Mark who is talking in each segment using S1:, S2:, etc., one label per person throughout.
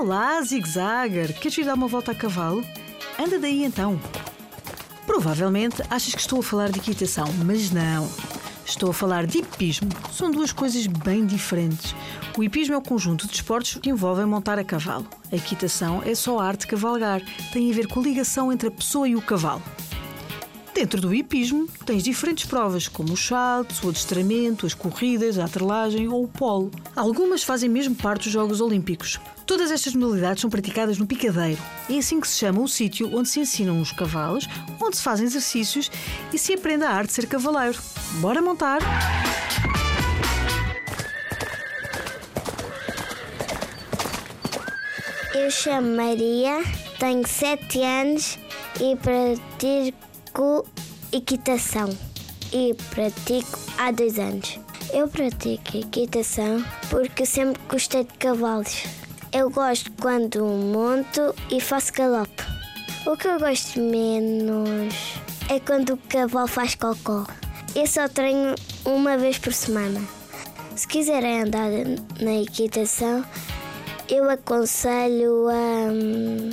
S1: Olá, Zig-Zagger! Queres ir dar uma volta a cavalo? Anda daí então. Provavelmente achas que estou a falar de equitação, mas não. Estou a falar de hipismo. São duas coisas bem diferentes. O hipismo é o conjunto de esportes que envolvem montar a cavalo. A equitação é só a arte de cavalgar. Tem a ver com a ligação entre a pessoa e o cavalo. Dentro do hipismo, tens diferentes provas, como os saltos, o adestramento, as corridas, a atrelagem ou o polo. Algumas fazem mesmo parte dos Jogos Olímpicos. Todas estas modalidades são praticadas no picadeiro. É assim que se chama o sítio onde se ensinam os cavalos, onde se fazem exercícios e se aprende a arte de ser cavaleiro. Bora montar!
S2: Eu chamo Maria, tenho 7 anos e pratico equitação. E pratico há 2 anos. Eu pratico equitação porque sempre gostei de cavalos. Eu gosto quando monto e faço galope. O que eu gosto menos é quando o cavalo faz cocó. Eu só treino uma vez por semana. Se quiserem andar na equitação, eu aconselho a hum,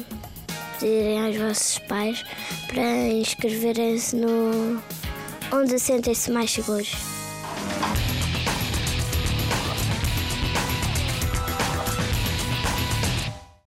S2: pedirem aos vossos pais para inscreverem-se no onde sentem-se mais seguros.